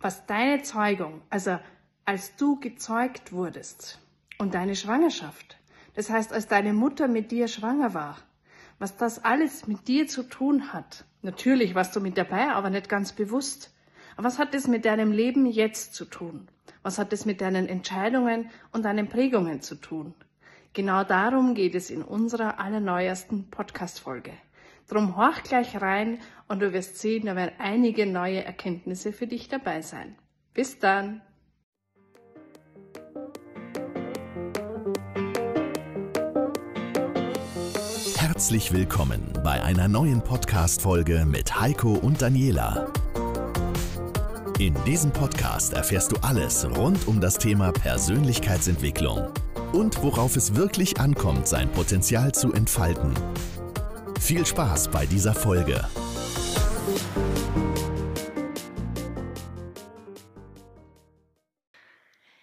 was deine Zeugung, also als du gezeugt wurdest und deine Schwangerschaft, das heißt, als deine Mutter mit dir schwanger war, was das alles mit dir zu tun hat. Natürlich warst du mit dabei, aber nicht ganz bewusst. Aber was hat es mit deinem Leben jetzt zu tun? Was hat es mit deinen Entscheidungen und deinen Prägungen zu tun? Genau darum geht es in unserer allerneuesten Podcast-Folge. Drum horch gleich rein und du wirst sehen, da werden einige neue Erkenntnisse für dich dabei sein. Bis dann! Herzlich willkommen bei einer neuen Podcast-Folge mit Heiko und Daniela. In diesem Podcast erfährst du alles rund um das Thema Persönlichkeitsentwicklung und worauf es wirklich ankommt, sein Potenzial zu entfalten. Viel Spaß bei dieser Folge.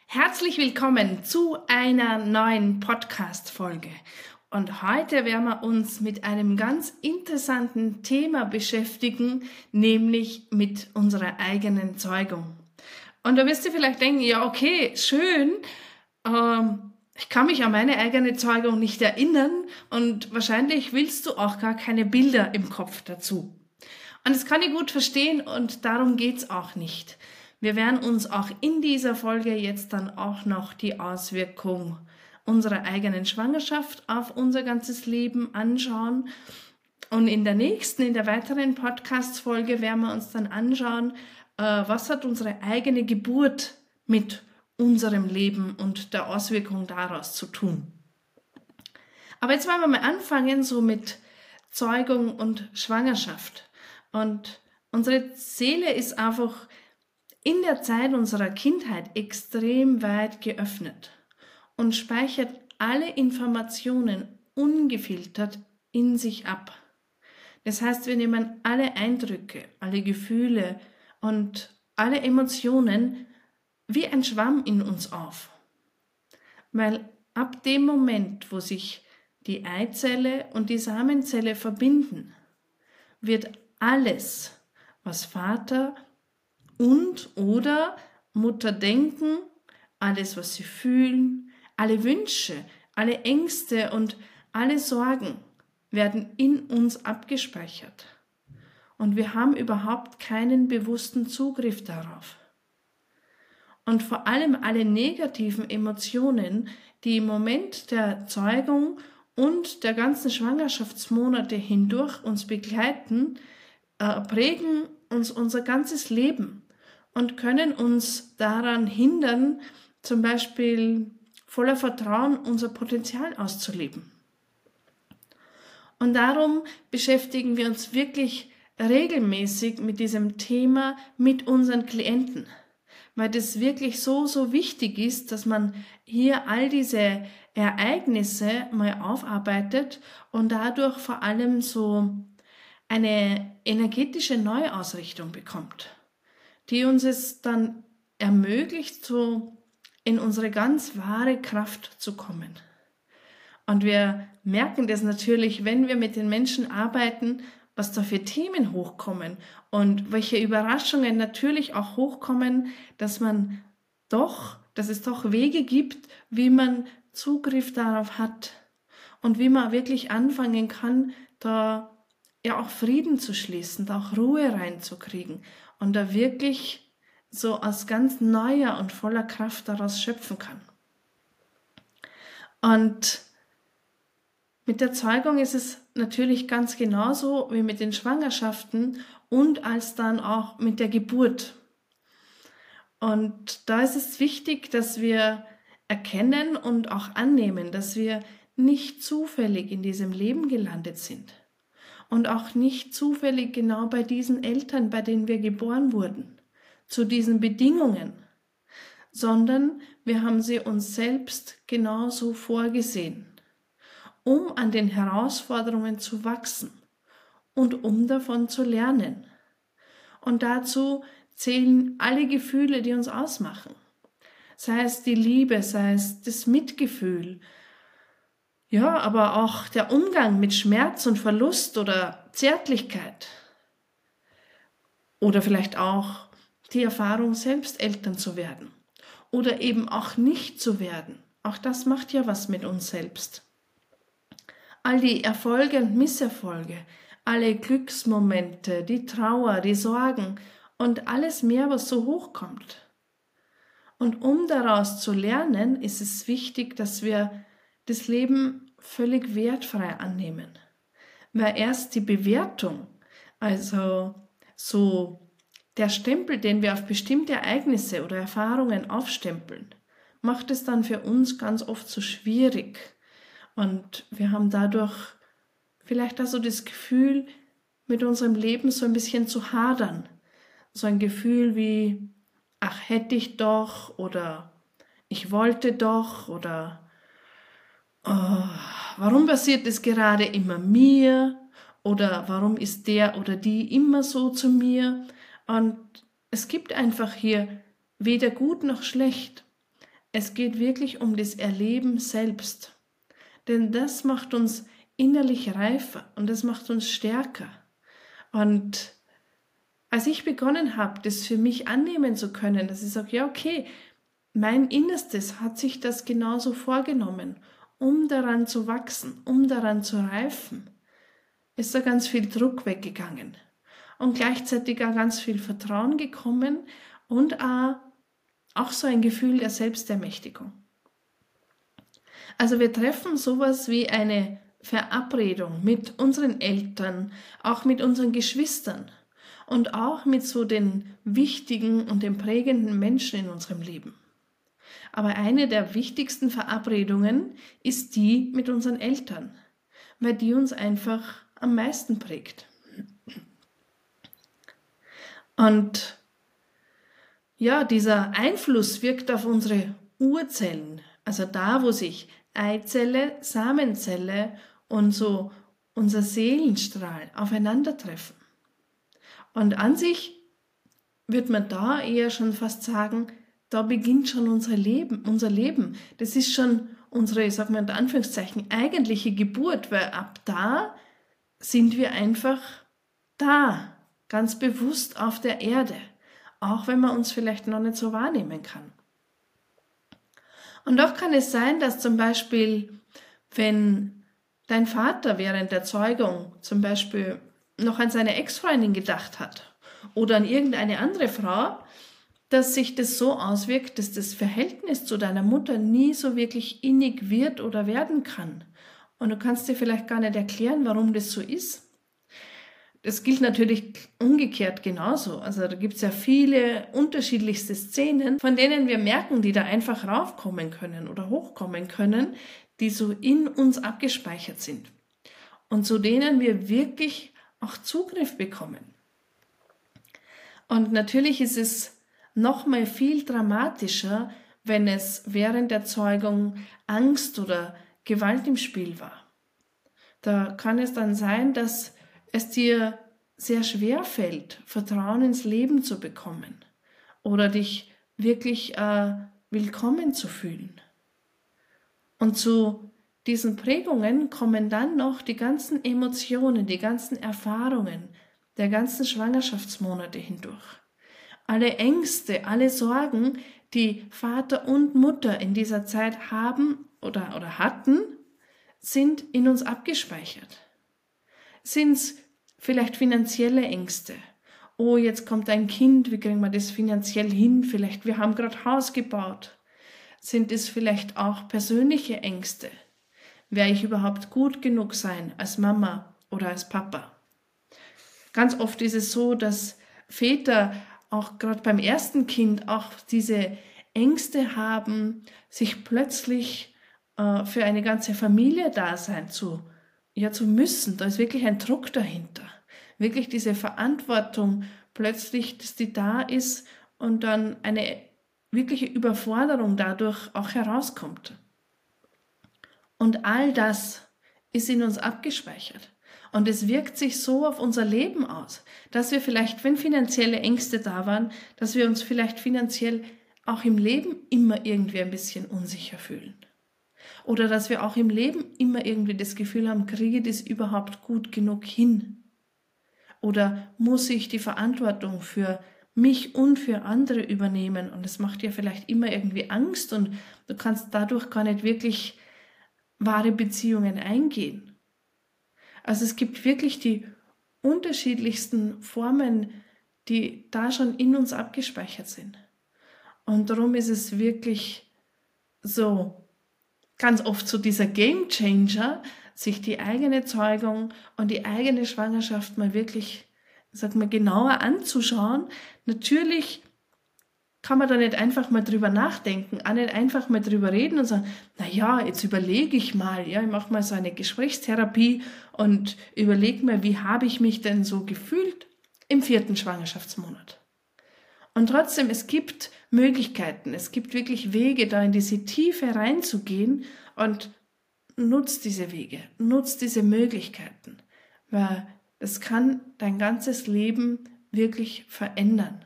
Herzlich willkommen zu einer neuen Podcast-Folge. Und heute werden wir uns mit einem ganz interessanten Thema beschäftigen, nämlich mit unserer eigenen Zeugung. Und da wirst du vielleicht denken, ja, okay, schön, ähm, ich kann mich an meine eigene Zeugung nicht erinnern und wahrscheinlich willst du auch gar keine Bilder im Kopf dazu. Und das kann ich gut verstehen und darum geht's auch nicht. Wir werden uns auch in dieser Folge jetzt dann auch noch die Auswirkung unserer eigenen Schwangerschaft auf unser ganzes Leben anschauen. Und in der nächsten, in der weiteren Podcast-Folge werden wir uns dann anschauen, äh, was hat unsere eigene Geburt mit unserem Leben und der Auswirkung daraus zu tun. Aber jetzt wollen wir mal anfangen, so mit Zeugung und Schwangerschaft. Und unsere Seele ist einfach in der Zeit unserer Kindheit extrem weit geöffnet und speichert alle Informationen ungefiltert in sich ab. Das heißt, wir nehmen alle Eindrücke, alle Gefühle und alle Emotionen wie ein Schwamm in uns auf. Weil ab dem Moment, wo sich die Eizelle und die Samenzelle verbinden, wird alles, was Vater und oder Mutter denken, alles, was sie fühlen, alle Wünsche, alle Ängste und alle Sorgen werden in uns abgespeichert. Und wir haben überhaupt keinen bewussten Zugriff darauf. Und vor allem alle negativen Emotionen, die im Moment der Zeugung und der ganzen Schwangerschaftsmonate hindurch uns begleiten, äh, prägen uns unser ganzes Leben und können uns daran hindern, zum Beispiel voller Vertrauen unser Potenzial auszuleben. Und darum beschäftigen wir uns wirklich regelmäßig mit diesem Thema mit unseren Klienten, weil das wirklich so, so wichtig ist, dass man hier all diese Ereignisse mal aufarbeitet und dadurch vor allem so eine energetische Neuausrichtung bekommt, die uns es dann ermöglicht, so in unsere ganz wahre Kraft zu kommen. Und wir merken das natürlich, wenn wir mit den Menschen arbeiten, was da für Themen hochkommen und welche Überraschungen natürlich auch hochkommen, dass man doch, dass es doch Wege gibt, wie man Zugriff darauf hat und wie man wirklich anfangen kann, da ja auch Frieden zu schließen, da auch Ruhe reinzukriegen und da wirklich so aus ganz neuer und voller Kraft daraus schöpfen kann. Und mit der Zeugung ist es natürlich ganz genauso wie mit den Schwangerschaften und als dann auch mit der Geburt. Und da ist es wichtig, dass wir erkennen und auch annehmen, dass wir nicht zufällig in diesem Leben gelandet sind und auch nicht zufällig genau bei diesen Eltern, bei denen wir geboren wurden zu diesen Bedingungen, sondern wir haben sie uns selbst genauso vorgesehen, um an den Herausforderungen zu wachsen und um davon zu lernen. Und dazu zählen alle Gefühle, die uns ausmachen. Sei es die Liebe, sei es das Mitgefühl, ja, aber auch der Umgang mit Schmerz und Verlust oder Zärtlichkeit. Oder vielleicht auch die Erfahrung, selbst Eltern zu werden oder eben auch nicht zu werden. Auch das macht ja was mit uns selbst. All die Erfolge und Misserfolge, alle Glücksmomente, die Trauer, die Sorgen und alles mehr, was so hochkommt. Und um daraus zu lernen, ist es wichtig, dass wir das Leben völlig wertfrei annehmen. Weil erst die Bewertung, also so der Stempel, den wir auf bestimmte Ereignisse oder Erfahrungen aufstempeln, macht es dann für uns ganz oft so schwierig. Und wir haben dadurch vielleicht also das Gefühl, mit unserem Leben so ein bisschen zu hadern. So ein Gefühl wie, ach hätte ich doch oder ich wollte doch oder oh, warum passiert es gerade immer mir oder warum ist der oder die immer so zu mir und es gibt einfach hier weder gut noch schlecht. Es geht wirklich um das Erleben selbst. Denn das macht uns innerlich reifer und das macht uns stärker. Und als ich begonnen habe, das für mich annehmen zu können, dass ich sage, ja, okay, mein Innerstes hat sich das genauso vorgenommen, um daran zu wachsen, um daran zu reifen, ist da ganz viel Druck weggegangen und gleichzeitig auch ganz viel Vertrauen gekommen und auch, so ein Gefühl der Selbstermächtigung. Also wir treffen sowas wie eine Verabredung mit unseren Eltern, auch mit unseren Geschwistern und auch mit so den wichtigen und den prägenden Menschen in unserem Leben. Aber eine der wichtigsten Verabredungen ist die mit unseren Eltern, weil die uns einfach am meisten prägt. Und ja, dieser Einfluss wirkt auf unsere Urzellen, also da, wo sich Eizelle, Samenzelle und so unser Seelenstrahl aufeinandertreffen. Und an sich wird man da eher schon fast sagen, da beginnt schon unser Leben, unser Leben. Das ist schon unsere, sagen wir in Anführungszeichen, eigentliche Geburt, weil ab da sind wir einfach da ganz bewusst auf der Erde, auch wenn man uns vielleicht noch nicht so wahrnehmen kann. Und doch kann es sein, dass zum Beispiel, wenn dein Vater während der Zeugung zum Beispiel noch an seine Ex-Freundin gedacht hat oder an irgendeine andere Frau, dass sich das so auswirkt, dass das Verhältnis zu deiner Mutter nie so wirklich innig wird oder werden kann. Und du kannst dir vielleicht gar nicht erklären, warum das so ist. Das gilt natürlich umgekehrt genauso. Also da gibt es ja viele unterschiedlichste Szenen, von denen wir merken, die da einfach raufkommen können oder hochkommen können, die so in uns abgespeichert sind und zu denen wir wirklich auch Zugriff bekommen. Und natürlich ist es noch mal viel dramatischer, wenn es während der Zeugung Angst oder Gewalt im Spiel war. Da kann es dann sein, dass es dir sehr schwer fällt, Vertrauen ins Leben zu bekommen oder dich wirklich äh, willkommen zu fühlen. Und zu diesen Prägungen kommen dann noch die ganzen Emotionen, die ganzen Erfahrungen der ganzen Schwangerschaftsmonate hindurch. Alle Ängste, alle Sorgen, die Vater und Mutter in dieser Zeit haben oder, oder hatten, sind in uns abgespeichert. Sind es vielleicht finanzielle Ängste? Oh, jetzt kommt ein Kind, wie kriegen wir das finanziell hin? Vielleicht, wir haben gerade Haus gebaut. Sind es vielleicht auch persönliche Ängste? Werde ich überhaupt gut genug sein als Mama oder als Papa? Ganz oft ist es so, dass Väter auch gerade beim ersten Kind auch diese Ängste haben, sich plötzlich äh, für eine ganze Familie da sein zu, ja, zu müssen. Da ist wirklich ein Druck dahinter. Wirklich diese Verantwortung plötzlich, dass die da ist und dann eine wirkliche Überforderung dadurch auch herauskommt. Und all das ist in uns abgespeichert. Und es wirkt sich so auf unser Leben aus, dass wir vielleicht, wenn finanzielle Ängste da waren, dass wir uns vielleicht finanziell auch im Leben immer irgendwie ein bisschen unsicher fühlen. Oder dass wir auch im Leben immer irgendwie das Gefühl haben, kriege ich das überhaupt gut genug hin? Oder muss ich die Verantwortung für mich und für andere übernehmen. Und es macht dir vielleicht immer irgendwie Angst und du kannst dadurch gar nicht wirklich wahre Beziehungen eingehen. Also es gibt wirklich die unterschiedlichsten Formen, die da schon in uns abgespeichert sind. Und darum ist es wirklich so ganz oft so dieser Game Changer, sich die eigene Zeugung und die eigene Schwangerschaft mal wirklich, sag mal, genauer anzuschauen. Natürlich kann man da nicht einfach mal drüber nachdenken, auch nicht einfach mal drüber reden und sagen, na ja, jetzt überlege ich mal, ja, ich mache mal so eine Gesprächstherapie und überlege mir, wie habe ich mich denn so gefühlt im vierten Schwangerschaftsmonat. Und trotzdem, es gibt Möglichkeiten, es gibt wirklich Wege, da in diese Tiefe reinzugehen und nutzt diese Wege, nutzt diese Möglichkeiten, weil das kann dein ganzes Leben wirklich verändern.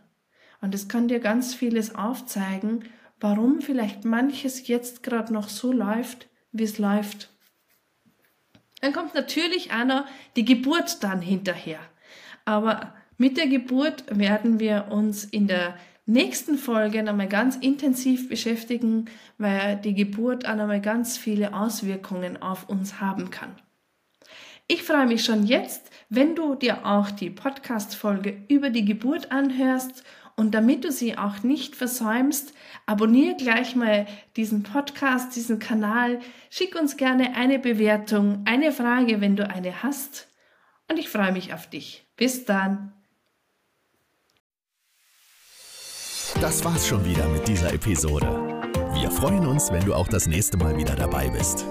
Und es kann dir ganz vieles aufzeigen, warum vielleicht manches jetzt gerade noch so läuft, wie es läuft. Dann kommt natürlich auch noch die Geburt dann hinterher. Aber mit der Geburt werden wir uns in der nächsten Folge nochmal ganz intensiv beschäftigen, weil die Geburt auch nochmal ganz viele Auswirkungen auf uns haben kann. Ich freue mich schon jetzt, wenn du dir auch die Podcast-Folge über die Geburt anhörst und damit du sie auch nicht versäumst, abonniere gleich mal diesen Podcast, diesen Kanal. Schick uns gerne eine Bewertung, eine Frage, wenn du eine hast. Und ich freue mich auf dich. Bis dann. Das war's schon wieder mit dieser Episode. Wir freuen uns, wenn du auch das nächste Mal wieder dabei bist.